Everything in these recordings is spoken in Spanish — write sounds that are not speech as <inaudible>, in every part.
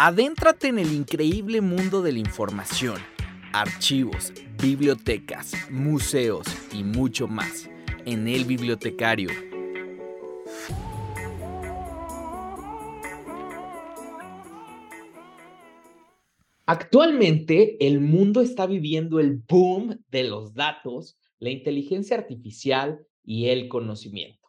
Adéntrate en el increíble mundo de la información, archivos, bibliotecas, museos y mucho más en El Bibliotecario. Actualmente el mundo está viviendo el boom de los datos, la inteligencia artificial y el conocimiento.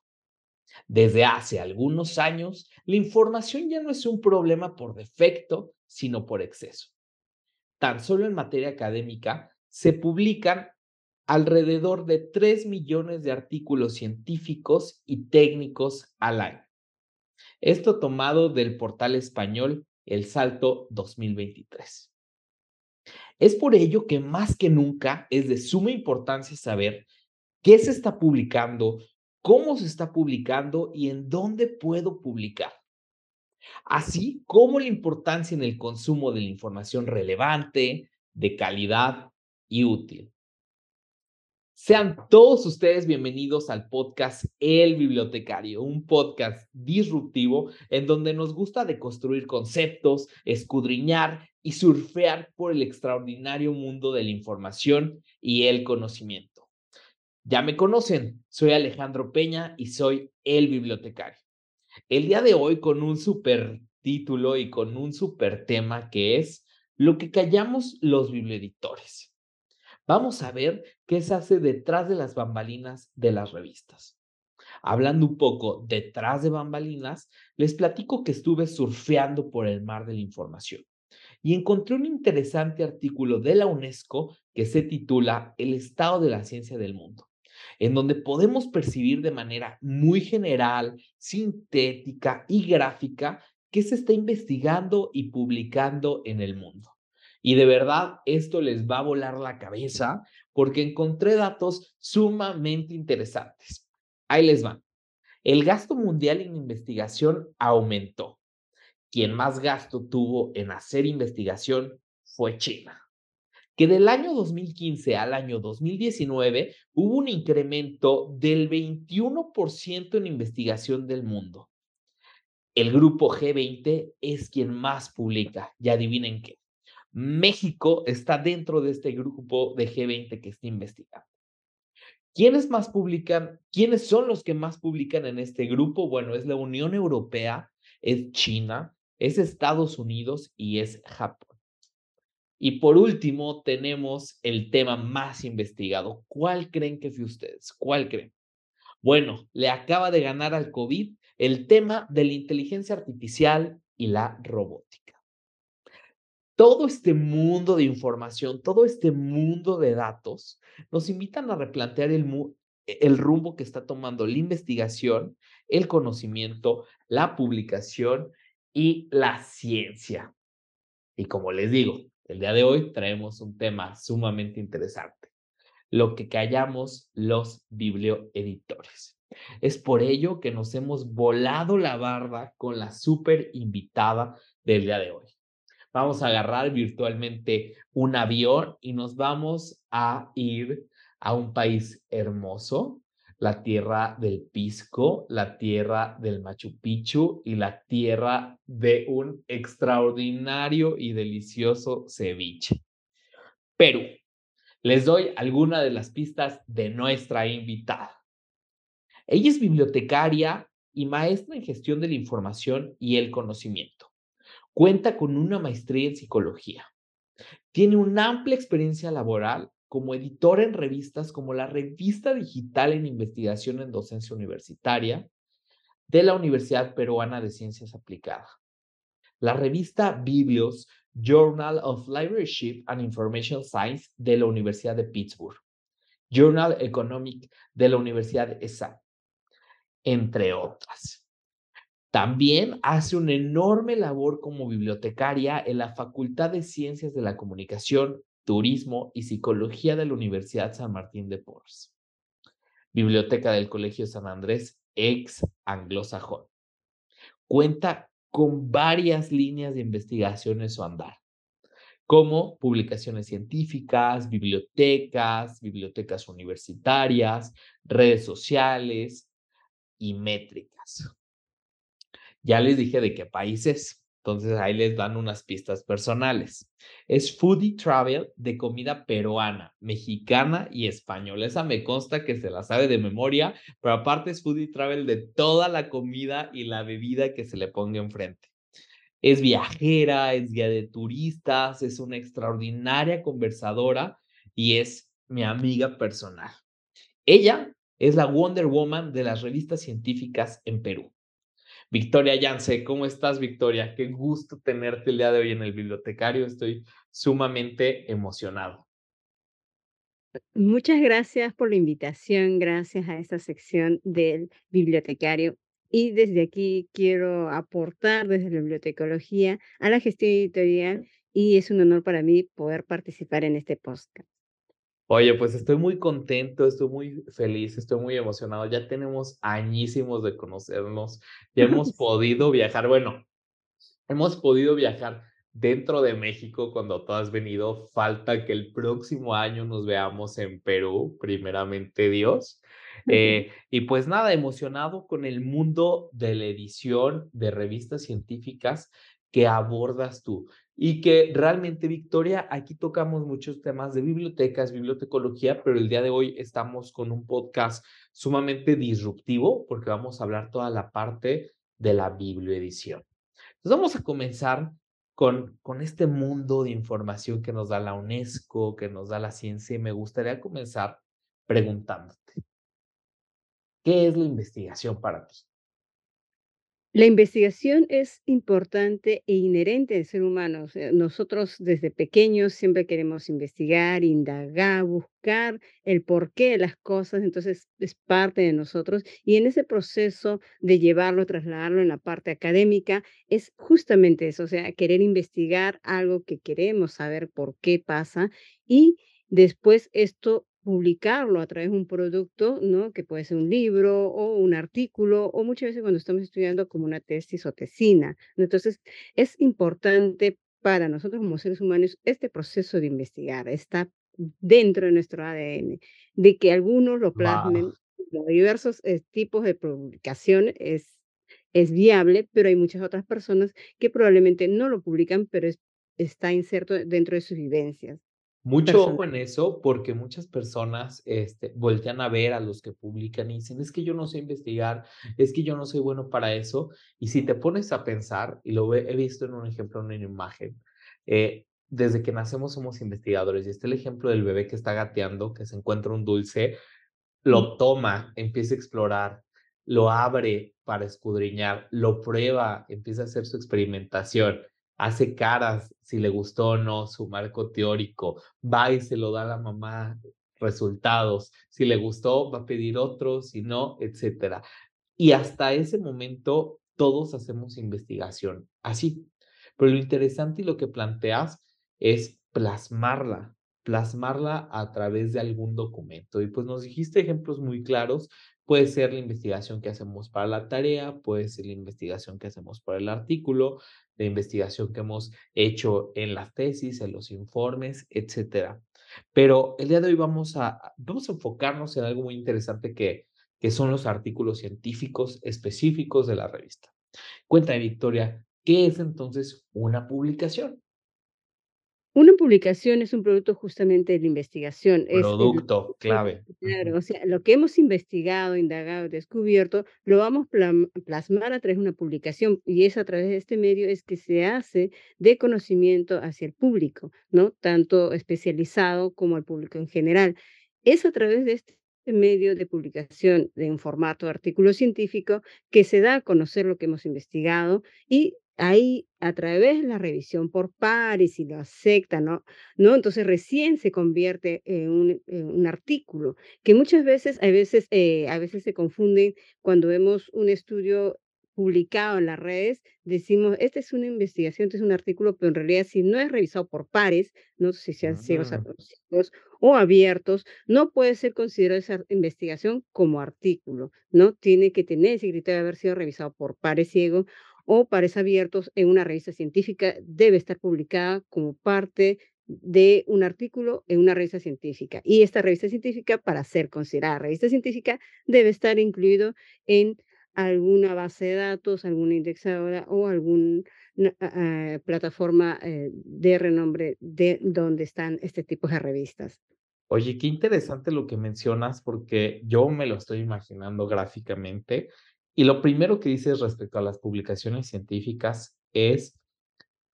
Desde hace algunos años, la información ya no es un problema por defecto, sino por exceso. Tan solo en materia académica se publican alrededor de 3 millones de artículos científicos y técnicos al año. Esto tomado del portal español El Salto 2023. Es por ello que más que nunca es de suma importancia saber qué se está publicando, cómo se está publicando y en dónde puedo publicar. Así como la importancia en el consumo de la información relevante, de calidad y útil. Sean todos ustedes bienvenidos al podcast El Bibliotecario, un podcast disruptivo en donde nos gusta deconstruir conceptos, escudriñar y surfear por el extraordinario mundo de la información y el conocimiento. Ya me conocen, soy Alejandro Peña y soy el bibliotecario. El día de hoy con un super título y con un super tema que es lo que callamos los biblioeditores. Vamos a ver qué se hace detrás de las bambalinas de las revistas. Hablando un poco detrás de bambalinas, les platico que estuve surfeando por el mar de la información y encontré un interesante artículo de la UNESCO que se titula El estado de la ciencia del mundo en donde podemos percibir de manera muy general, sintética y gráfica qué se está investigando y publicando en el mundo. Y de verdad, esto les va a volar la cabeza porque encontré datos sumamente interesantes. Ahí les van. El gasto mundial en investigación aumentó. Quien más gasto tuvo en hacer investigación fue China que del año 2015 al año 2019 hubo un incremento del 21% en investigación del mundo. El grupo G20 es quien más publica, y adivinen qué. México está dentro de este grupo de G20 que está investigando. ¿Quiénes más publican? ¿Quiénes son los que más publican en este grupo? Bueno, es la Unión Europea, es China, es Estados Unidos y es Japón. Y por último, tenemos el tema más investigado. ¿Cuál creen que fue ustedes? ¿Cuál creen? Bueno, le acaba de ganar al COVID el tema de la inteligencia artificial y la robótica. Todo este mundo de información, todo este mundo de datos nos invitan a replantear el, el rumbo que está tomando la investigación, el conocimiento, la publicación y la ciencia. Y como les digo, el día de hoy traemos un tema sumamente interesante, lo que callamos los biblioeditores. Es por ello que nos hemos volado la barba con la súper invitada del día de hoy. Vamos a agarrar virtualmente un avión y nos vamos a ir a un país hermoso, la tierra del Pisco, la tierra del Machu Picchu y la tierra de un extraordinario y delicioso ceviche. Perú. Les doy alguna de las pistas de nuestra invitada. Ella es bibliotecaria y maestra en gestión de la información y el conocimiento. Cuenta con una maestría en psicología. Tiene una amplia experiencia laboral como editor en revistas como la Revista Digital en Investigación en Docencia Universitaria de la Universidad Peruana de Ciencias Aplicadas, la revista Biblios Journal of Libraryship and Information Science de la Universidad de Pittsburgh, Journal Economic de la Universidad de ESA, entre otras. También hace una enorme labor como bibliotecaria en la Facultad de Ciencias de la Comunicación Turismo y Psicología de la Universidad San Martín de Porres. Biblioteca del Colegio San Andrés, ex anglosajón. Cuenta con varias líneas de investigaciones o andar, como publicaciones científicas, bibliotecas, bibliotecas universitarias, redes sociales y métricas. Ya les dije de qué países. Entonces ahí les dan unas pistas personales. Es foodie travel de comida peruana, mexicana y española. Esa me consta que se la sabe de memoria, pero aparte es foodie travel de toda la comida y la bebida que se le ponga enfrente. Es viajera, es guía de turistas, es una extraordinaria conversadora y es mi amiga personal. Ella es la Wonder Woman de las revistas científicas en Perú. Victoria Yance, ¿cómo estás, Victoria? Qué gusto tenerte el día de hoy en el bibliotecario. Estoy sumamente emocionado. Muchas gracias por la invitación, gracias a esta sección del bibliotecario. Y desde aquí quiero aportar desde la bibliotecología a la gestión editorial y es un honor para mí poder participar en este podcast. Oye, pues estoy muy contento, estoy muy feliz, estoy muy emocionado. Ya tenemos añísimos de conocernos, ya hemos <laughs> podido viajar, bueno, hemos podido viajar dentro de México cuando tú has venido. Falta que el próximo año nos veamos en Perú, primeramente Dios. Eh, y pues nada, emocionado con el mundo de la edición de revistas científicas que abordas tú. Y que realmente, Victoria, aquí tocamos muchos temas de bibliotecas, bibliotecología, pero el día de hoy estamos con un podcast sumamente disruptivo porque vamos a hablar toda la parte de la biblioedición. Entonces vamos a comenzar con, con este mundo de información que nos da la UNESCO, que nos da la ciencia, y me gustaría comenzar preguntándote, ¿qué es la investigación para ti? La investigación es importante e inherente al ser humano. O sea, nosotros desde pequeños siempre queremos investigar, indagar, buscar el porqué de las cosas, entonces es parte de nosotros. Y en ese proceso de llevarlo, trasladarlo en la parte académica, es justamente eso, o sea, querer investigar algo que queremos saber por qué pasa y después esto publicarlo a través de un producto, ¿no? Que puede ser un libro o un artículo, o muchas veces cuando estamos estudiando como una tesis o tesina. Entonces, es importante para nosotros como seres humanos este proceso de investigar, está dentro de nuestro ADN, de que algunos lo plasmen, Wow. los diversos eh, tipos de publicación es, es viable, pero hay muchas otras personas que probablemente no lo publican, pero es- está inserto dentro de sus vivencias Mucho ojo en eso, porque muchas personas, este, voltean a ver a los que publican y dicen: "Es que yo no sé investigar, es que yo no soy bueno para eso". Y si te pones a pensar, y lo he visto en un ejemplo, en una imagen, eh, desde que nacemos somos investigadores, y está el ejemplo del bebé que está gateando, que se encuentra un dulce, lo toma, empieza a explorar, lo abre para escudriñar, lo prueba, empieza a hacer su experimentación, hace caras si le gustó o no su marco teórico, va y se lo da a la mamá, resultados, si le gustó, va a pedir otro, si no, etcétera. Y hasta ese momento todos hacemos investigación, así. Pero lo interesante y lo que planteas es plasmarla, plasmarla a través de algún documento. Y pues nos dijiste ejemplos muy claros. Puede ser la investigación que hacemos para la tarea, puede ser la investigación que hacemos para el artículo, la investigación que hemos hecho en la tesis, en los informes, etcétera. Pero el día de hoy vamos a, vamos a enfocarnos en algo muy interesante que, que son los artículos científicos específicos de la revista. Cuéntame, Victoria, ¿qué es entonces una publicación? Una publicación es un producto justamente de la investigación, es el Producto clave. <laughs> claro, o sea, lo que hemos investigado, indagado, descubierto, lo vamos plam plasmar a través de una publicación, y es a través de este medio es que se hace de conocimiento hacia el público, ¿no? Tanto especializado como al público en general. Es a través de este medio de publicación de un formato de artículo científico que se da a conocer lo que hemos investigado y ahí a través de la revisión por pares y lo aceptan, ¿no? ¿no? Entonces recién se convierte en un, en un artículo, que muchas veces, a veces, eh, a veces se confunden cuando vemos un estudio publicado en las redes, decimos, esta es una investigación, este es un artículo, pero en realidad si no es revisado por pares, no sé si sean ciegos, a- Mm, ciegos o abiertos, no puede ser considerada esa investigación como artículo, ¿no? Tiene que tener ese criterio de haber sido revisado por pares ciegos o pares abiertos en una revista científica, debe estar publicada como parte de un artículo en una revista científica. Y esta revista científica, para ser considerada revista científica, debe estar incluido en alguna base de datos, alguna indexadora o alguna plataforma eh, de renombre de donde están este tipo de revistas. Oye, qué interesante lo que mencionas, porque yo me lo estoy imaginando gráficamente. Y lo primero que dices respecto a las publicaciones científicas es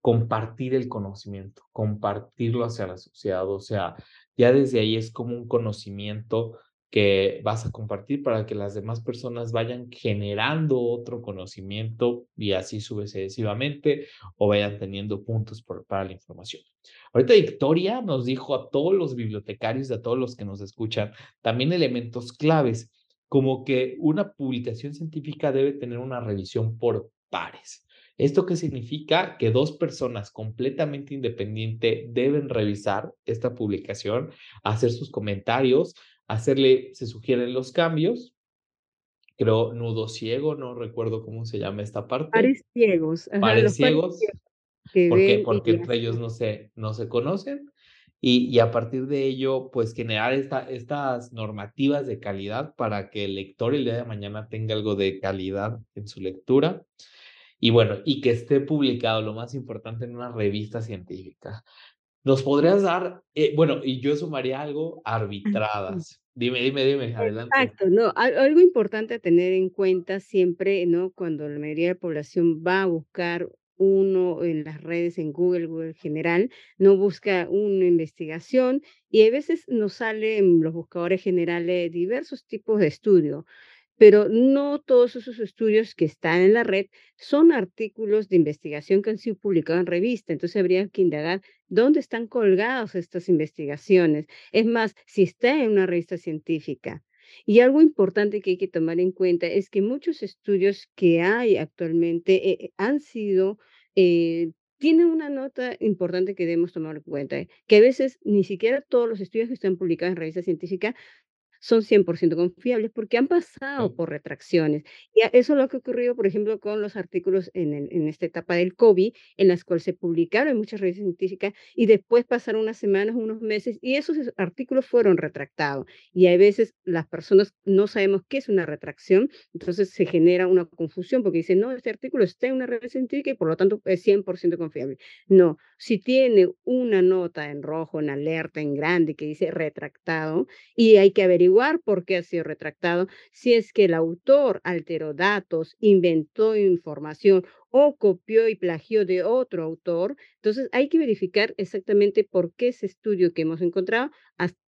compartir el conocimiento, compartirlo hacia la sociedad. O sea, ya desde ahí es como un conocimiento que vas a compartir para que las demás personas vayan generando otro conocimiento y así sucesivamente o vayan teniendo puntos para la información. Ahorita Victoria nos dijo a todos los bibliotecarios, a todos los que nos escuchan, también elementos claves, como que una publicación científica debe tener una revisión por pares. ¿Esto qué significa? Que dos personas completamente independientes deben revisar esta publicación, hacer sus comentarios, hacerle, se sugieren los cambios. Creo nudo ciego, no recuerdo cómo se llama esta parte. Pares ciegos, ajá, Pares los pares ciegos. ciegos Porque entre ellos no se, no se conocen. Y, y a partir de ello, pues generar esta, estas normativas de calidad para que el lector el día de mañana tenga algo de calidad en su lectura. Y bueno, y que esté publicado, lo más importante, en una revista científica. ¿Nos podrías dar, eh, bueno, y yo sumaría algo, arbitradas? Dime, dime, dime, adelante. Exacto, no, al algo importante a tener en cuenta siempre, ¿no? Cuando la mayoría de la población va a buscar uno en las redes, en Google, Google general, no busca una investigación y a veces nos salen los buscadores generales diversos tipos de estudio. Pero no todos esos estudios que están en la red son artículos de investigación que han sido publicados en revista. Entonces habría que indagar dónde están colgadas estas investigaciones. Es más, si está en una revista científica. Y algo importante que hay que tomar en cuenta es que muchos estudios que hay actualmente eh, eh, han sido, eh, tienen una nota importante que debemos tomar en cuenta, que a veces ni siquiera todos los estudios que están publicados en revistas científicas son 100% confiables porque han pasado Sí. por retracciones. Y a eso es lo que ocurrió, por ejemplo, con los artículos en el en esta etapa del COVID, en las cuales se publicaron en muchas revistas científicas y después pasaron unas semanas, unos meses, y esos es artículos fueron retractados. Y hay veces las personas no sabemos qué es una retracción, entonces se genera una confusión porque dicen: "No, este artículo está en una revista científica y por lo tanto es 100% confiable". No, si tiene una nota en rojo, en alerta, en grande que dice retractado, y hay que averiguar por qué ha sido retractado, si es que el autor alteró datos, inventó información o copió y plagió de otro autor. Entonces hay que verificar exactamente por qué ese estudio que hemos encontrado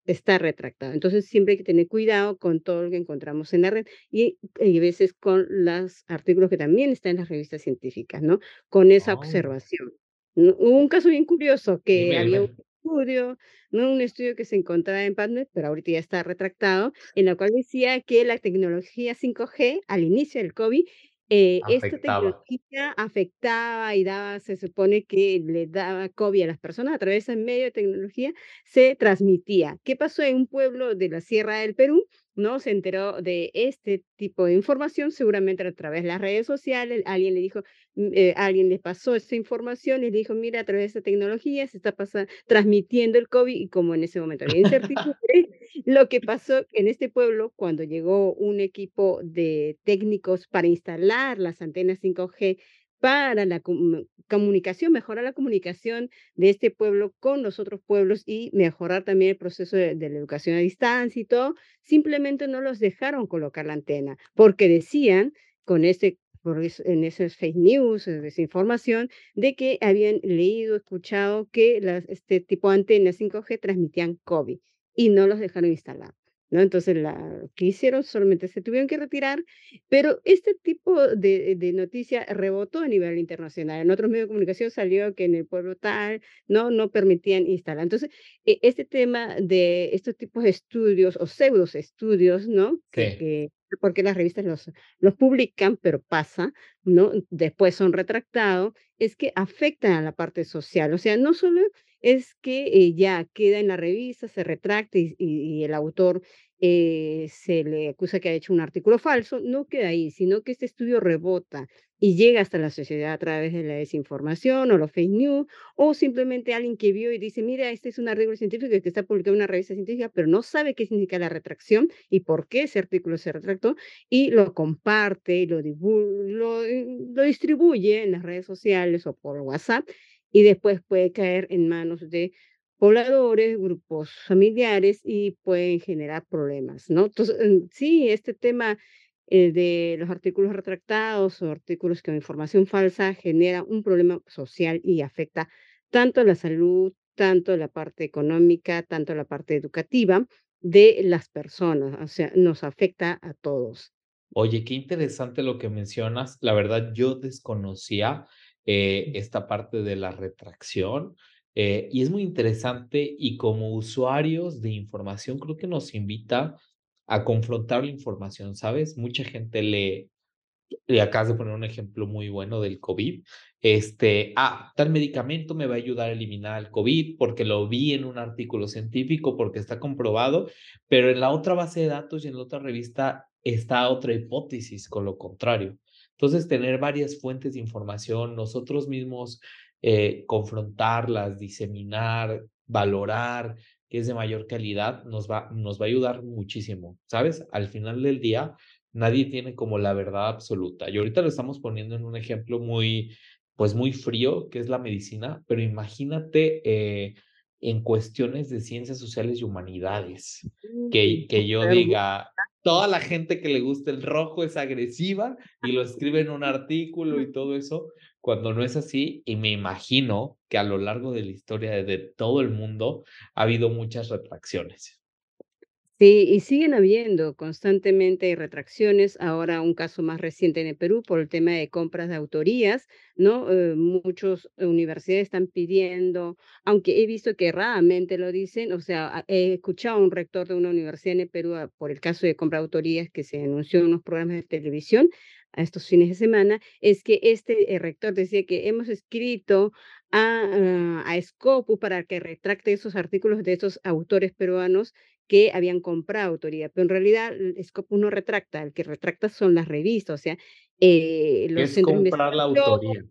está retractado. Entonces siempre hay que tener cuidado con todo lo que encontramos en la red y, y a veces con los artículos que también están en las revistas científicas, ¿no? Con esa Oh, observación. un caso bien curioso que dime, había un. Estudio ¿no? Un estudio que se encontraba en PubMed, pero ahorita ya está retractado, en la cual decía que la tecnología 5G al inicio del COVID, eh, esta tecnología afectaba y daba, se supone que le daba COVID a las personas a través de medio de tecnología, se transmitía. ¿Qué pasó en un pueblo de la Sierra del Perú? ¿No? Se enteró de este tipo de información, seguramente a través de las redes sociales, alguien le dijo, mm, eh, alguien le pasó esa información y le dijo, mira, a través de esta tecnología se está transmitiendo el COVID y como en ese momento había incertidumbre, <laughs> lo que pasó en este pueblo, cuando llegó un equipo de técnicos para instalar las antenas 5G para la comu- comunicación, mejorar la comunicación de este pueblo con los otros pueblos y mejorar también el proceso de, la educación a distancia y todo, simplemente no los dejaron colocar la antena porque decían con eso- en esas fake news, en desinformación, de que habían leído, escuchado que las, este tipo de antenas 5G transmitían COVID y no los dejaron instalar. ¿No? Entonces, la, que hicieron solamente se tuvieron que retirar, pero este tipo de, de noticia rebotó a nivel internacional. En otros medios de comunicación salió que en el pueblo tal no, no permitían instalar. Entonces, e- este tema de estos tipos de estudios o pseudos estudios, ¿no? Sí. que porque las revistas los, los publican, pero pasa, ¿no? Después son retractados, es que afectan a la parte social. O sea, no solo es que eh, ya queda en la revista, se retracta y, el autor eh, se le acusa que ha hecho un artículo falso, no queda ahí, sino que este estudio rebota y llega hasta la sociedad a través de la desinformación o los fake news, o simplemente alguien que vio y dice, mira, este es un artículo científico que está publicado en una revista científica, pero no sabe qué significa la retracción y por qué ese artículo se retractó, y lo comparte y eh, lo distribuye en las redes sociales o por WhatsApp, y después puede caer en manos de pobladores, grupos familiares y pueden generar problemas, ¿no? Entonces, sí, este tema eh, de los artículos retractados o artículos con información falsa genera un problema social y afecta tanto la salud, tanto la parte económica, tanto la parte educativa de las personas, o sea, nos afecta a todos. Oye, qué interesante lo que mencionas. La verdad, yo desconocía eh, esta parte de la retracción eh, y es muy interesante y como usuarios de información creo que nos invita a confrontar la información, ¿sabes? Mucha gente le, le acabas de poner un ejemplo muy bueno del COVID. Este, ah, tal medicamento me va a ayudar a eliminar el COVID porque lo vi en un artículo científico, porque está comprobado, pero en la otra base de datos y en la otra revista está otra hipótesis con lo contrario. Entonces, tener varias fuentes de información, nosotros mismos eh, confrontarlas, diseminar, valorar, que es de mayor calidad, nos va, nos va a ayudar muchísimo, ¿sabes? Al final del día, nadie tiene como la verdad absoluta. Y ahorita lo estamos poniendo en un ejemplo muy, pues muy frío, que es la medicina, pero imagínate eh, en cuestiones de ciencias sociales y humanidades, que, que yo diga, toda la gente que le gusta el rojo es agresiva y lo escribe en un artículo y todo eso, cuando no es así, y me imagino que a lo largo de la historia de, todo el mundo ha habido muchas retracciones. Sí, y siguen habiendo constantemente retracciones. Ahora un caso más reciente en el Perú por el tema de compras de autorías, ¿no? Eh, muchas universidades están pidiendo, aunque he visto que raramente lo dicen, o sea, he escuchado a un rector de una universidad en el Perú ah, por el caso de compra de autorías que se anunció en unos programas de televisión a estos fines de semana, es que este eh, rector decía que hemos escrito a, a Scopus para que retracte esos artículos de esos autores peruanos que habían comprado autoría, pero en realidad Scopus no retracta, el que retracta son las revistas, o sea, eh, los es comprar la autoría.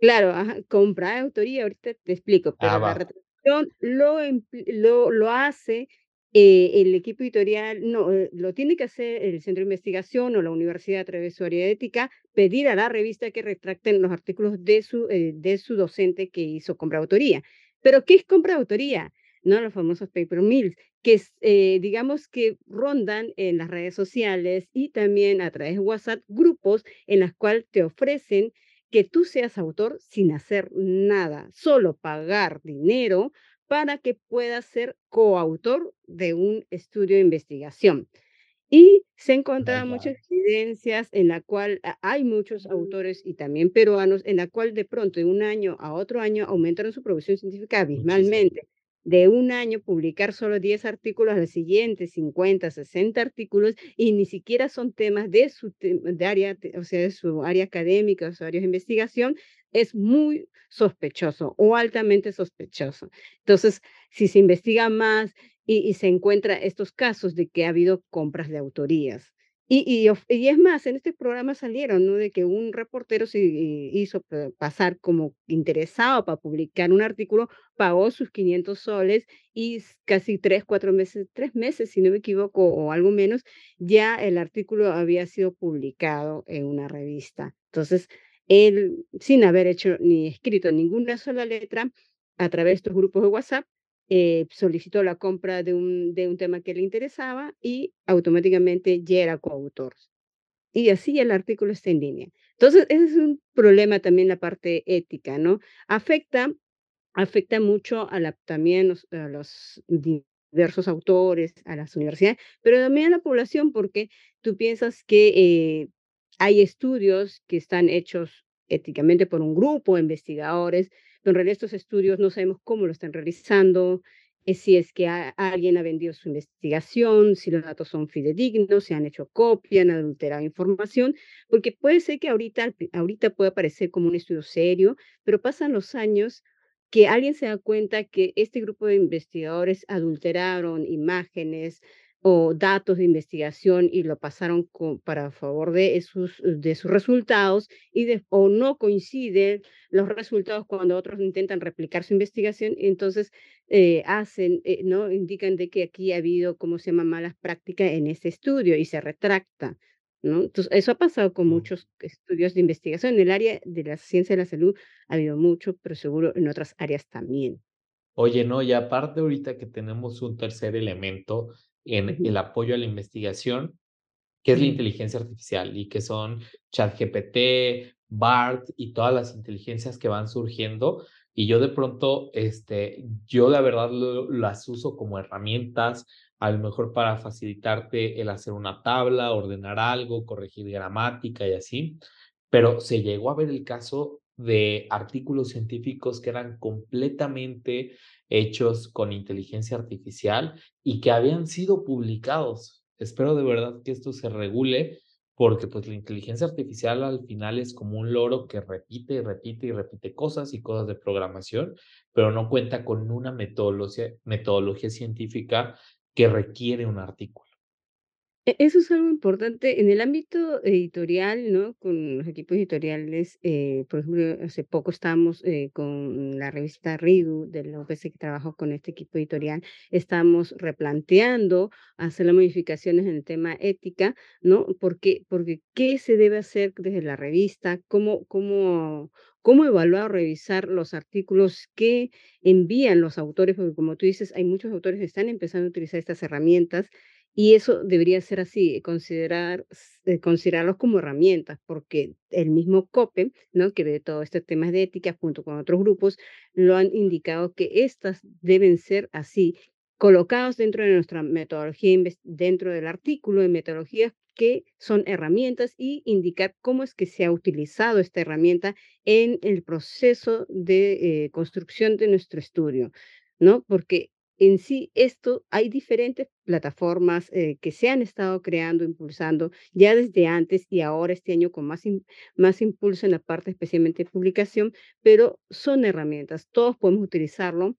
Claro, comprar autoría, ahorita te explico, pero ah, la retractación lo, lo, lo hace eh, el equipo editorial, no, eh, lo tiene que hacer el centro de investigación o la universidad a través de su área ética, pedir a la revista que retracten los artículos de su, de su docente que hizo compra autoría. Pero, ¿qué es compra autoría? ¿no? Los famosos paper mills, que eh, digamos que rondan en las redes sociales y también a través de WhatsApp grupos en los cuales te ofrecen que tú seas autor sin hacer nada, solo pagar dinero para que puedas ser coautor de un estudio de investigación. Y se encontraron muchas evidencias en la cual hay muchos autores y también peruanos en la cual de pronto de un año a otro año aumentaron su producción científica abismalmente de un año publicar solo 10 artículos, al siguiente 50, 60 artículos y ni siquiera son temas de su de área, o sea, de su área académica, o su área de investigación, es muy sospechoso o altamente sospechoso. Entonces, si se investiga más y, y se encuentra estos casos de que ha habido compras de autorías, y, y, es más, en este programa salieron, ¿no? De que un reportero se hizo pasar como interesado para publicar un artículo, pagó sus 500 soles y casi tres, cuatro meses, tres meses, si no me equivoco, o algo menos, ya el artículo había sido publicado en una revista. Entonces, él, sin haber hecho ni escrito ninguna sola letra, a través de estos grupos de WhatsApp, eh, solicitó la compra de un, de un tema que le interesaba y automáticamente ya era coautor. Y así el artículo está en línea. Entonces, ese es un problema también la parte ética, ¿no? Afecta, afecta mucho a la, también a los diversos autores, a las universidades, pero también a la población, porque tú piensas que eh, hay estudios que están hechos éticamente por un grupo de investigadores, en realidad estos estudios no sabemos cómo lo están realizando, eh, si es que alguien ha vendido su investigación, si los datos son fidedignos, si han hecho copia, han adulterado información, porque puede ser que ahorita, ahorita pueda parecer como un estudio serio, pero pasan los años que alguien se da cuenta que este grupo de investigadores adulteraron imágenes, o datos de investigación y lo pasaron co para favor de sus de sus resultados y de o no coinciden los resultados cuando otros intentan replicar su investigación, entonces, eh, hacen, eh, ¿no? Indican de que aquí ha habido, ¿cómo se llama?, malas prácticas en ese estudio y se retracta, ¿no? Entonces, eso ha pasado con muchos estudios de investigación. En el área de la ciencia de la salud ha habido mucho, pero seguro en otras áreas también. Oye, no, y aparte ahorita que tenemos un tercer elemento en el apoyo a la investigación, que es la inteligencia artificial, y que son ChatGPT, Bard y todas las inteligencias que van surgiendo. Y yo de pronto, este, yo la verdad lo las uso como herramientas, a lo mejor para facilitarte el hacer una tabla, ordenar algo, corregir gramática y así. Pero se llegó a ver el caso de artículos científicos que eran completamente hechos con inteligencia artificial y que habían sido publicados. Espero de verdad que esto se regule, porque, pues, la inteligencia artificial al final es como un loro que repite, y repite, y repite cosas y cosas de programación, pero no cuenta con una metodolocia metodología científica que requiere un artículo. E eso es algo importante en el ámbito editorial, ¿no? Con los equipos editoriales, eh, por ejemplo, hace poco estábamos, eh, con la revista Ridu de la UPC, que trabajo con este equipo editorial, estamos replanteando hacer las modificaciones en el tema ética, ¿no? Porque porque, ¿qué se debe hacer desde la revista? ¿Cómo cómo cómo evaluar o revisar los artículos que envían los autores? Porque, como tú dices, hay muchos autores que están empezando a utilizar estas herramientas, y eso debería ser así, considerar s considerarlos como herramientas, porque el mismo COPE, ¿no? Que ve todo este temas de ética junto con otros grupos, lo han indicado que estas deben ser así, colocados dentro de nuestra metodología dentro del artículo de metodologías que son herramientas, y indicar cómo es que se ha utilizado esta herramienta en el proceso de, eh, construcción de nuestro estudio, ¿no? Porque en sí esto hay diferentes plataformas, eh, que se han estado creando, impulsando ya desde antes y ahora este año con más más impulso en la parte especialmente de publicación, pero son herramientas, todos podemos utilizarlo,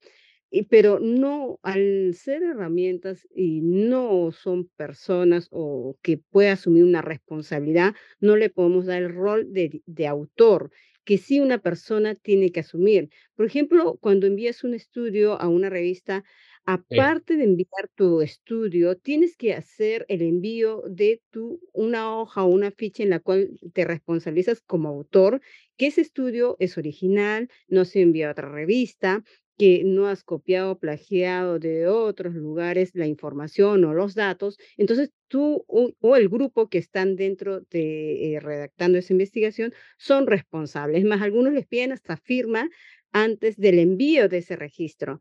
pero no al ser herramientas y no son personas o que pueda asumir una responsabilidad, no le podemos dar el rol de autor, que sí una persona tiene que asumir. Por ejemplo, cuando envías un estudio a una revista, aparte de enviar tu estudio, tienes que hacer el envío de tu una hoja o una ficha en la cual te responsabilizas como autor, que ese estudio es original, no se envía a otra revista, que no has copiado o plagiado de otros lugares la información o los datos. Entonces, tú o el grupo que están dentro de, eh, redactando esa investigación son responsables. Es más, algunos les piden hasta firma antes del envío de ese registro.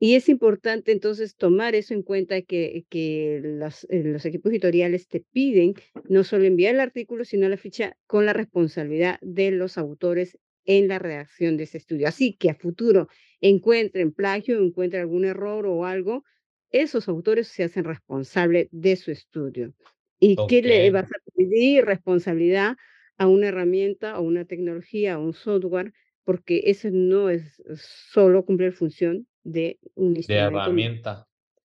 Y es importante, entonces, tomar eso en cuenta que que las eh, los equipos editoriales te piden no solo enviar el artículo, sino la ficha con la responsabilidad de los autores en la redacción de ese estudio. Así que a futuro encuentren plagio, encuentren algún error o algo, esos autores se hacen responsable de su estudio. ¿Y qué le vas a pedir responsabilidad a una herramienta, a una tecnología, a un software? Porque eso no es solo cumplir función de un De herramienta.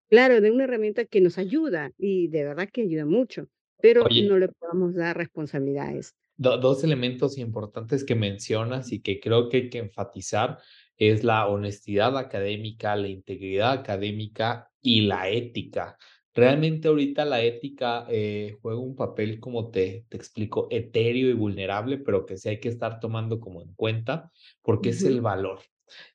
claro, de una herramienta que nos ayuda, y de verdad que ayuda mucho, pero Oye no le podemos dar responsabilidades. Do dos elementos importantes que mencionas y que creo que hay que enfatizar es la honestidad académica, la integridad académica y la ética. Realmente ahorita la ética, eh, juega un papel, como te te explico, etéreo y vulnerable, pero que sí hay que estar tomando como en cuenta, porque es el valor.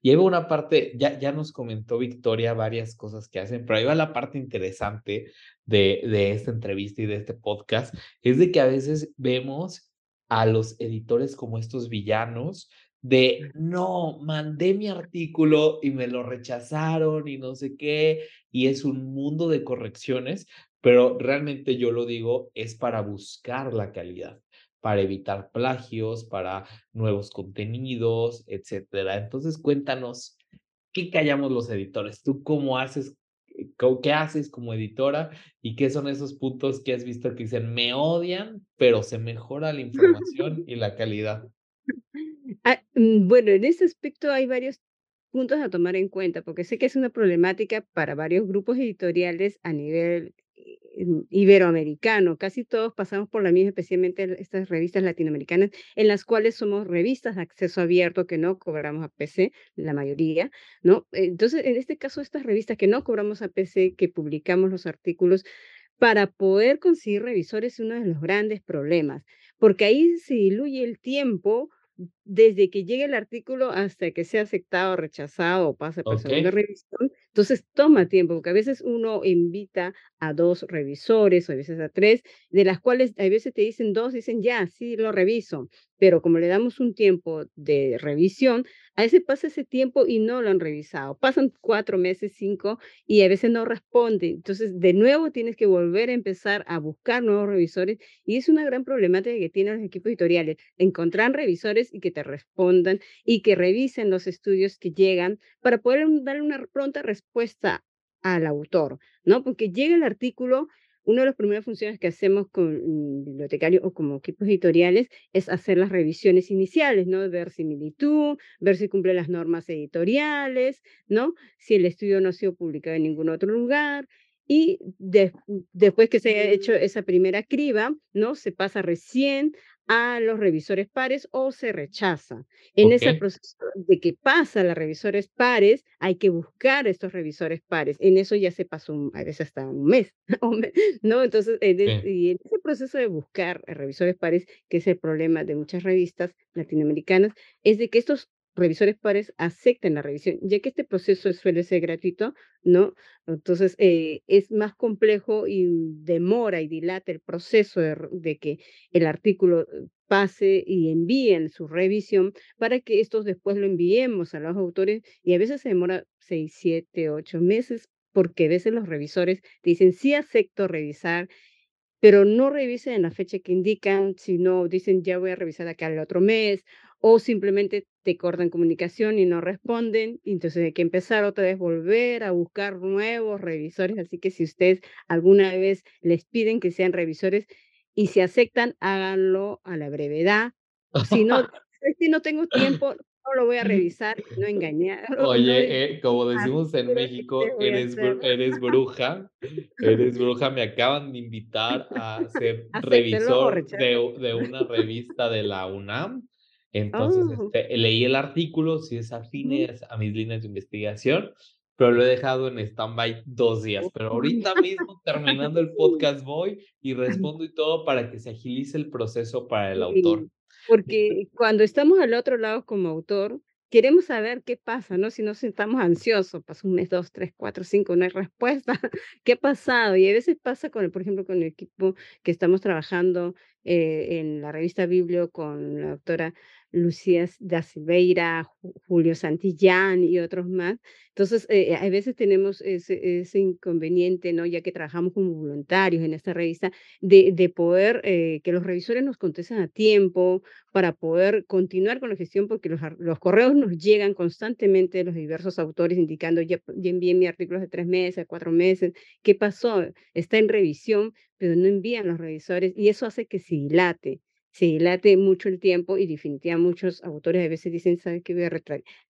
Y ahí va una parte, ya ya nos comentó Victoria varias cosas que hacen, pero ahí va la parte interesante de de esta entrevista y de este podcast, es de que a veces vemos a los editores como estos villanos de: "No, mandé mi artículo y me lo rechazaron y no sé qué", y es un mundo de correcciones, pero realmente yo lo digo, es para buscar la calidad, para evitar plagios, para nuevos contenidos, etcétera. Entonces, cuéntanos, ¿qué callamos los editores? ¿Tú cómo haces? ¿Co qué haces como editora? ¿Y qué son esos puntos que has visto que dicen: "Me odian, pero se mejora la información y la calidad"? Ah, mm, bueno, en ese aspecto hay varios puntos a tomar en cuenta, porque sé que es una problemática para varios grupos editoriales a nivel, iberoamericano. Casi todos pasamos por la misma, especialmente estas revistas latinoamericanas, en las cuales somos revistas de acceso abierto que no cobramos a PC, la mayoría, ¿no? Entonces, en este caso, estas revistas que no cobramos a PC, que publicamos los artículos, para poder conseguir revisores es uno de los grandes problemas, porque ahí se diluye el tiempo desde que llegue el artículo hasta que sea aceptado, rechazado o pase por segunda Okey. revisión. Entonces, toma tiempo, porque a veces uno invita a 2 revisores, o a veces a 3, de las cuales a veces te dicen 2, dicen: "Ya, sí, lo reviso", pero como le damos un tiempo de revisión, a veces pasa ese tiempo y no lo han revisado. Pasan 4 meses, 5, y a veces no responde. Entonces, de nuevo tienes que volver a empezar a buscar nuevos revisores, y es una gran problemática que tienen los equipos editoriales, encontrar revisores y que te respondan, y que revisen los estudios que llegan para poder darle una pronta respuesta al autor, ¿no? Porque llega el artículo, una de las primeras funciones que hacemos con mm, bibliotecarios o como equipos editoriales es hacer las revisiones iniciales, ¿no? Ver similitud, ver si cumple las normas editoriales, ¿no? Si el estudio no ha sido publicado en ningún otro lugar. Y des- después que se haya hecho esa primera criba, ¿no? Se pasa recién a los revisores pares o se rechaza. En ese proceso de que pasa a revisores pares, hay que buscar estos revisores pares. En eso ya se pasó, un- a veces hasta un mes, <laughs> ¿no? Entonces, en y en ese proceso de buscar a revisores pares, que es el problema de muchas revistas latinoamericanas, es de que estos revisores pares acepten la revisión, ya que este proceso suele ser gratuito, ¿no? Entonces, eh, es más complejo y demora y dilata el proceso de, que el artículo eh, pase y envíen su revisión para que estos después lo enviemos a los autores y a veces se demora 6 7 8 meses porque a veces los revisores dicen, sí acepto revisar, pero no revisen en la fecha que indican, sino dicen, ya voy a revisar acá el otro mes, o simplemente te cortan comunicación y no responden, entonces hay que empezar otra vez, volver a buscar nuevos revisores. Así que si ustedes alguna vez les piden que sean revisores y si aceptan, háganlo a la brevedad. Si no, <laughs> que no tengo tiempo, no lo voy a <laughs> revisar, no engañar, Oye, eh, como "Ah, decimos en México, eres bru hacerlo". eres bruja, eres bruja. Me acaban de invitar a ser <laughs> revisor de de una revista de la UNAM. Entonces, Oh, este, leí el artículo, sí es ujú. afines a mis líneas de investigación, pero lo he dejado en stand-by 2 días. Pero ahorita mismo, terminando el <laughs> podcast, voy y respondo y todo para que se agilice el proceso para el autor. Sí, porque cuando estamos al otro lado como autor, queremos saber qué pasa, ¿no? Si no si estamos ansiosos, pasa un mes, 2, 3, 4, 5, no hay respuesta, <laughs> ¿qué ha pasado? Y a veces pasa con el, por ejemplo, con el equipo que estamos trabajando eh, en la revista Biblio con la doctora Lucía da Silveira, Ju- Julio Santillán y otros más. Entonces, eh, a veces tenemos ese, inconveniente, ¿no? Ya que trabajamos como voluntarios en esta revista de de poder, eh, que los revisores nos contesten a tiempo para poder continuar con la gestión, porque los correos nos llegan constantemente de los diversos autores indicando: "Ya ya envié mi artículo hace 3 meses, 4 meses, ¿qué pasó? Está en revisión", pero no envían los revisores, y eso hace que se dilate, se dilate mucho el tiempo, y definitiva muchos autores a veces dicen: "¿Sabes qué? Voy a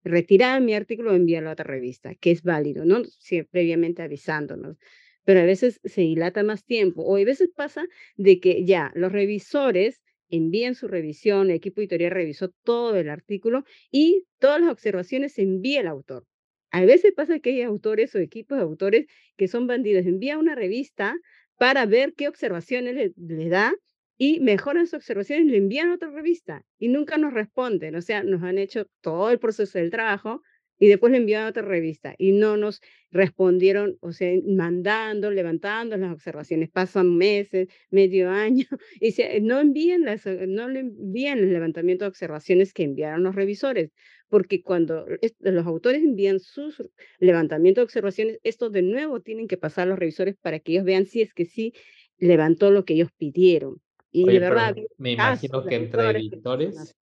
retirar mi artículo o enviarlo a otra revista", que es válido, ¿no? Sí, previamente avisándonos pero a veces se dilata más tiempo, o a veces pasa de que ya los revisores envían su revisión, el equipo editorial revisó todo el artículo y todas las observaciones se envía el autor. A veces pasa que hay autores o equipos de autores que son bandidos, envía una revista para ver qué observaciones le, le da y mejoran sus observaciones le envían a otra revista y nunca nos responden. O sea, nos han hecho todo el proceso del trabajo y después le envían a otra revista y no nos respondieron, o sea, mandando, levantando las observaciones. Pasan meses, medio año, <laughs> y se no envían las no le envían el levantamiento de observaciones que enviaron los revisores, porque cuando los autores envían sus levantamientos de observaciones, estos de nuevo tienen que pasar a los revisores para que ellos vean si es que sí levantó lo que ellos pidieron. Y de Oye, verdad, habido me imagino de que entre que editores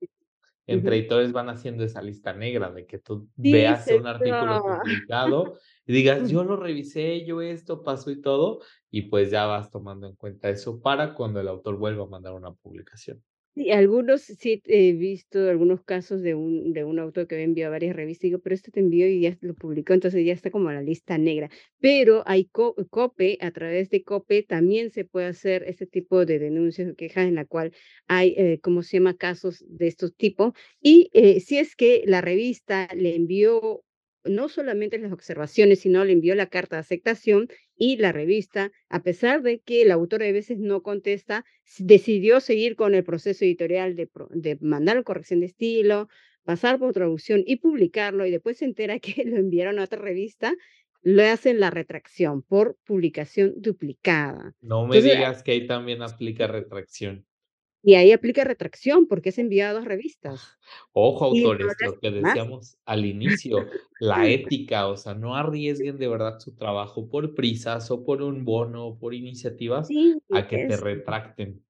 entre editores van haciendo esa lista negra de que tú Sí, veas un artículo publicado y digas: "Yo <laughs> lo revisé, yo esto pasó y todo", y pues ya vas tomando en cuenta eso para cuando el autor vuelva a mandar una publicación. Sí, algunos sí he visto algunos casos de un de un autor que había enviado a varias revistas, y digo: "Pero este te envió y ya lo publicó", entonces ya está como la lista negra. Pero hay co COPE, a través de COPE también se puede hacer ese tipo de denuncias o quejas en la cual hay, eh, ¿cómo se llama?, casos de estos tipos. Y, eh, si es que la revista le envió no solamente las observaciones, sino le envió la carta de aceptación y la revista, a pesar de que el autor a veces no contesta, decidió seguir con el proceso editorial de de mandar corrección de estilo, pasar por traducción y publicarlo, y después se entera <laughs> que lo enviaron a otra revista, le hacen la retracción por publicación duplicada. No me Entonces digas que ahí también aplica retracción. Y ahí aplica retracción, porque es enviado a 2 revistas. Ojo, Y autores, lo que más. decíamos al inicio, la <laughs> ética, o sea, no arriesguen de verdad su trabajo por prisas, o por un bono, o por iniciativas, Sí, a que te retracten.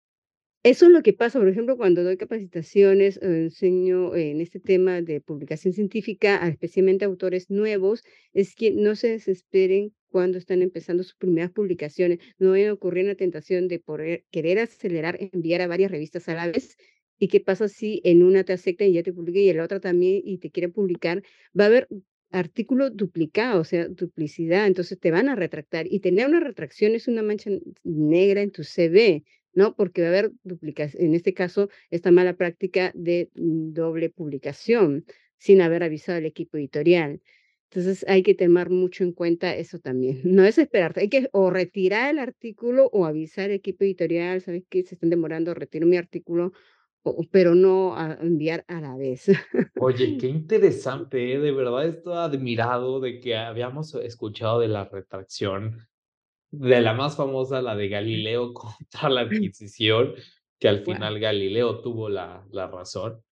Eso es lo que pasa, por ejemplo, cuando doy capacitaciones, enseño en este tema de publicación científica, especialmente a autores nuevos, es que no se desesperen cuando están empezando sus primeras publicaciones. No vayan a ocurrir la tentación de poder querer acelerar, enviar a varias revistas a la vez, ¿y qué pasa si en una te aceptan y ya te publican, y en la otra también, y te quieren publicar? Va a haber artículo duplicado, o sea, duplicidad, entonces te van a retractar, y tener una retracción es una mancha negra en tu CV, ¿no? Porque va a haber duplica en este caso, esta mala práctica de doble publicación, sin haber avisado al equipo editorial. Entonces, hay que tomar mucho en cuenta eso también. <laughs> No desesperarte, hay que o retirar el artículo o avisar al equipo editorial: "¿Sabes qué? Se están demorando, retiro mi artículo", o pero no a enviar a la vez. Oye, <laughs> qué interesante, ¿eh? De verdad estoy admirado de que habíamos escuchado de la retracción, de la más famosa, la de Galileo <laughs> contra la Adquisición, que al final Galileo tuvo la la razón.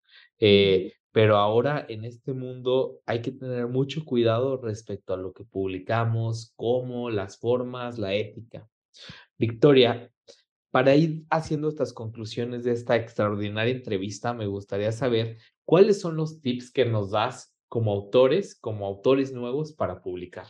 Eh. Pero ahora en este mundo hay que tener mucho cuidado respecto a lo que publicamos, cómo, las formas, la ética. Victoria, para ir haciendo estas conclusiones de esta extraordinaria entrevista, me gustaría saber, ¿cuáles son los tips que nos das como autores, como autores nuevos para publicar?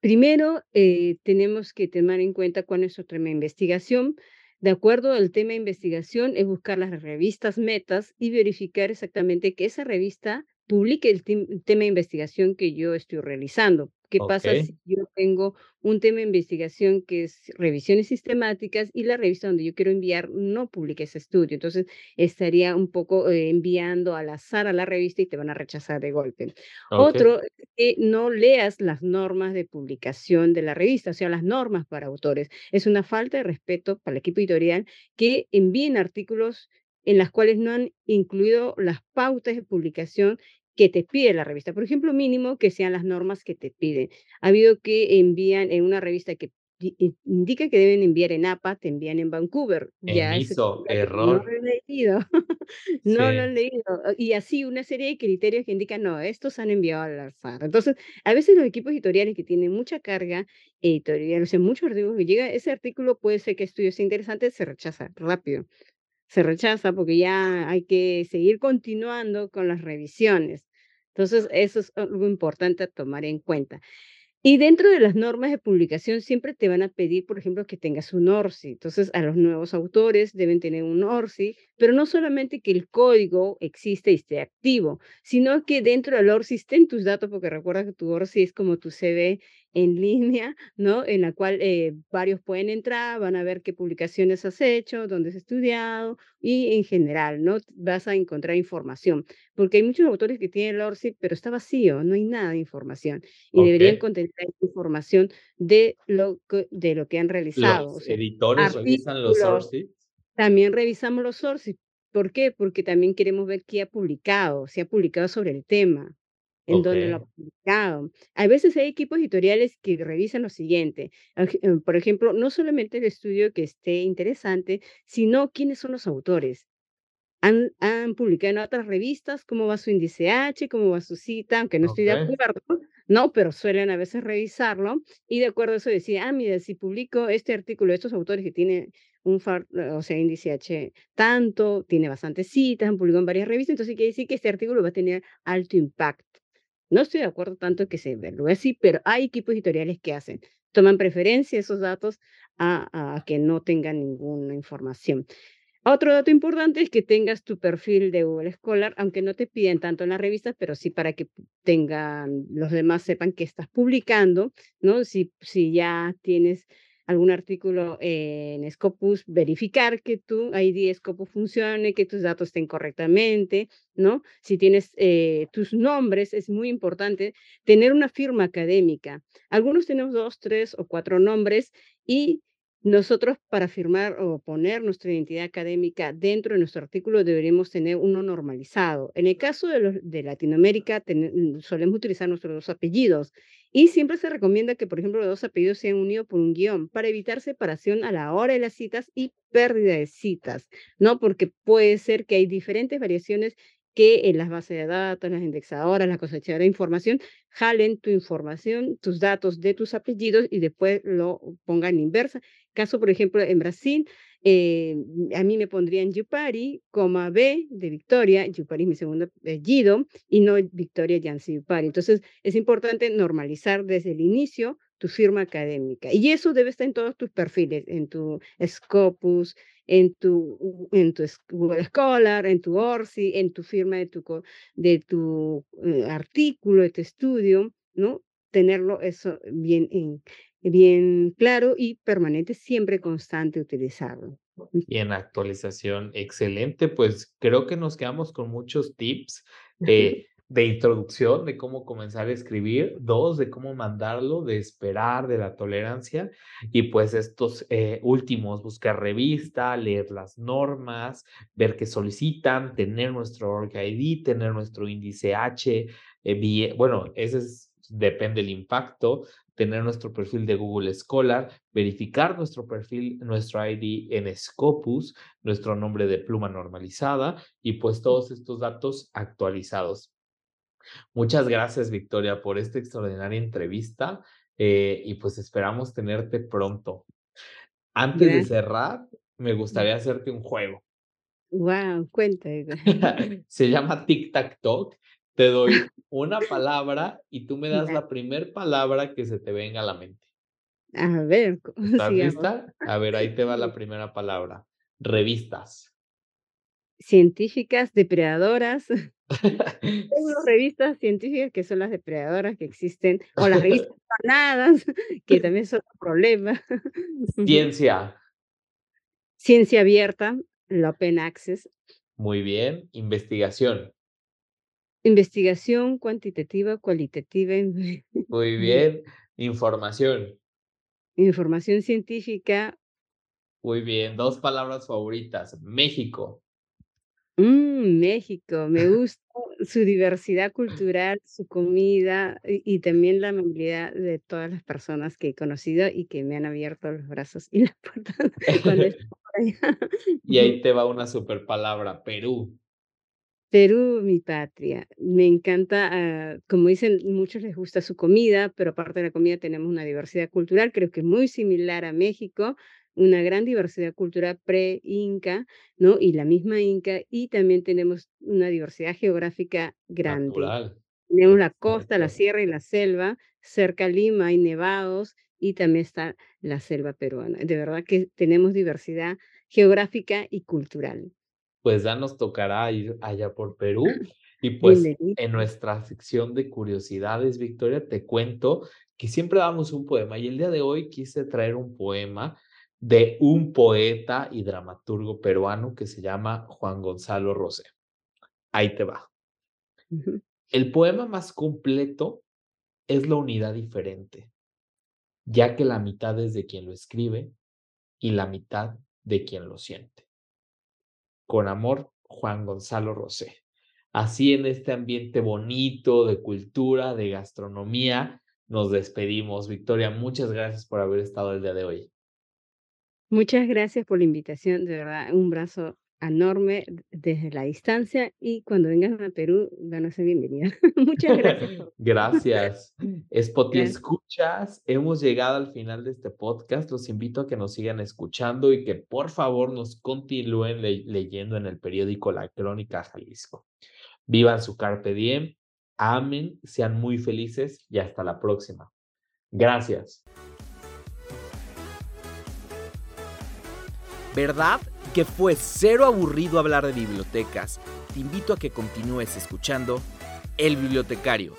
Primero, eh, tenemos que tomar en cuenta cuál es de investigación. De acuerdo al tema de investigación, es buscar las revistas metas y verificar exactamente que esa revista publique el tem tema de investigación que yo estoy realizando. ¿Qué pasa si yo tengo un tema de investigación que es revisiones sistemáticas y la revista donde yo quiero enviar no publica ese estudio? Entonces, estaría un poco, eh, enviando al azar a la revista y te van a rechazar de golpe. Otro, que no leas las normas de publicación de la revista, o sea, las normas para autores. Es una falta de respeto para el equipo editorial que envíen artículos en las cuales no han incluido las pautas de publicación que te pide la revista. Por ejemplo, mínimo que sean las normas que te piden. Ha habido que envían en una revista que indica que deben enviar en APA, te envían en Vancouver. Ya ese Emiso, no lo error. he leído, <laughs> no lo Sí. leído. Y así una serie de criterios que indican, no, estos se han enviado al azar. Entonces, a veces los equipos editoriales que tienen mucha carga editorial, o sea, muchos artículos que llega, ese artículo puede ser que estudio sea interesante, se rechaza rápido. Se rechaza porque ya hay que seguir continuando con las revisiones. Entonces, eso es algo importante a tomar en cuenta. Y dentro de las normas de publicación siempre te van a pedir, por ejemplo, que tengas un ORCI. Entonces, a los nuevos autores deben tener un ORCI, pero no solamente que el código exista y esté activo, sino que dentro del ORCI estén tus datos, porque recuerda que tu ORCI es como tu CV en línea, ¿no? En la cual, eh, varios pueden entrar, van a ver qué publicaciones has hecho, dónde has estudiado y en general, ¿no? Vas a encontrar información, porque hay muchos autores que tienen el ORCI, pero está vacío, no hay nada de información, y deberían contener información de lo que de lo que han realizado, o ¿Los sea, editores revisan los. ORCID? También revisamos los ORCID, ¿por qué? Porque también queremos ver qué ha publicado, si ha publicado sobre el tema, en dónde lo ha publicado. A veces hay equipos editoriales que revisan lo siguiente, ej por ejemplo, no solamente el estudio que esté interesante, sino quiénes son los autores. ¿Han han publicado en otras revistas? ¿Cómo va su índice H? ¿Cómo va su cita? Aunque no estoy de acuerdo, ¿no? Pero suelen a veces revisarlo, y de acuerdo a eso decir: "Ah, mira, si publico este artículo de estos autores que tiene un FAR, o sea, índice H tanto, tiene bastantes citas, han publicado en varias revistas, entonces quiere decir que este artículo va a tener alto impacto". No estoy de acuerdo tanto que se evalúe así, pero hay equipos editoriales que hacen, toman preferencia esos datos a a que no tengan ninguna información. Otro dato importante es que tengas tu perfil de Google Scholar, aunque no te piden tanto en las revistas, pero sí para que tengan, los demás sepan que estás publicando, ¿no? Si, si ya tienes algún artículo en Scopus, verificar que tu ID Scopus funcione, que tus datos estén correctamente, ¿no? Si tienes eh, tus nombres, es muy importante tener una firma académica. Algunos tenemos dos, tres o cuatro nombres y nosotros para firmar o poner nuestra identidad académica dentro de nuestro artículo deberíamos tener uno normalizado. En el caso de, Latinoamérica mm, solemos utilizar nuestros dos apellidos y siempre se recomienda que, por ejemplo, los dos apellidos sean unidos por un guion para evitar separación a la hora de las citas y pérdida de citas, ¿no? Porque puede ser que hay diferentes variaciones que en las bases de datos, las indexadoras, las cosechadoras de información, jalen tu información, tus datos de tus apellidos y después lo pongan inversa. Caso, por ejemplo, en Brasil, eh, a mí me pondrían Yupari, coma B de Victoria, Yupari es mi segundo apellido, y no Victoria Yancy Yupari. Entonces, es importante normalizar desde el inicio tu firma académica. Y eso debe estar en todos tus perfiles, en tu Scopus, en tu, en tu Google Scholar, en tu ORCI, en tu firma de tu, de tu eh, artículo, de tu estudio, ¿no? Tenerlo eso bien, en, bien claro y permanente, siempre constante utilizarlo. Y en actualización, excelente, pues creo que nos quedamos con muchos tips. Eh, de introducción, de cómo comenzar a escribir, dos, de cómo mandarlo, de esperar, de la tolerancia, y pues estos eh, últimos, buscar revista, leer las normas, ver qué solicitan, tener nuestro org ID, tener nuestro índice H, eh, bueno, ese es, depende del impacto, tener nuestro perfil de Google Scholar, verificar nuestro perfil, nuestro ID en Scopus, nuestro nombre de pluma normalizada y pues todos estos datos actualizados. Muchas gracias, Victoria, por esta extraordinaria entrevista eh, y pues esperamos tenerte pronto. Antes de cerrar, me gustaría hacerte un juego. Wow, cuenta. <laughs> Se llama Tic Tac Talk. Te doy <laughs> una palabra y tú me das la primera palabra que se te venga a la mente. A ver, <laughs> ¿estás lista? A ver, ahí te va la primera palabra. Revistas. Científicas, depredadoras. <laughs> Tengo revistas científicas que son las depredadoras que existen, o las revistas <laughs> ganadas, que también son un problema. <laughs> Ciencia. Ciencia abierta, la open access. Muy bien. Investigación. Investigación cuantitativa, cualitativa. Muy bien. Información. Información científica. Muy bien. Dos palabras favoritas. México. Mm, México, me <laughs> gusta su diversidad cultural, su comida y, también la amabilidad de todas las personas que he conocido y que me han abierto los brazos y <laughs> las puertas cuando <laughs> Y ahí te va una super palabra, Perú. Perú, mi patria. Me encanta, ah, como dicen, muchos les gusta su comida, pero aparte de la comida tenemos una diversidad cultural, creo que es muy similar a México, una gran diversidad cultural pre-inca, ¿no? Y la misma inca, y también tenemos una diversidad geográfica grande. Tenemos la costa, la sierra y la selva, cerca Lima hay nevados y también está la selva peruana. De verdad que tenemos diversidad geográfica y cultural. Pues ya nos tocará ir allá por Perú. <laughs> Y pues en nuestra sección de curiosidades, Victoria, te cuento que siempre damos un poema y el día de hoy quise traer un poema de un poeta y dramaturgo peruano que se llama Juan Gonzalo Rosé. Ahí te va. El poema más completo es la unidad diferente, ya que la mitad es de quien lo escribe y la mitad de quien lo siente. Con amor, Juan Gonzalo Rosé. Así en este ambiente bonito de cultura, de gastronomía, nos despedimos. Victoria, muchas gracias por haber estado el día de hoy. Muchas gracias por la invitación, de verdad, un brazo enorme desde la distancia y cuando vengan a Perú van a ser bienvenidas. <laughs> Muchas gracias. <laughs> Gracias. <clears throat> Spoti Escuchas, hemos llegado al final de este podcast. Los invito a que nos sigan escuchando y que por favor nos continúen leyendo en el periódico La Crónica Jalisco. Vivan su carpe diem, amen, sean muy felices y hasta la próxima. Gracias. ¿Verdad? que fue cero aburrido hablar de bibliotecas, te invito a que continúes escuchando El Bibliotecario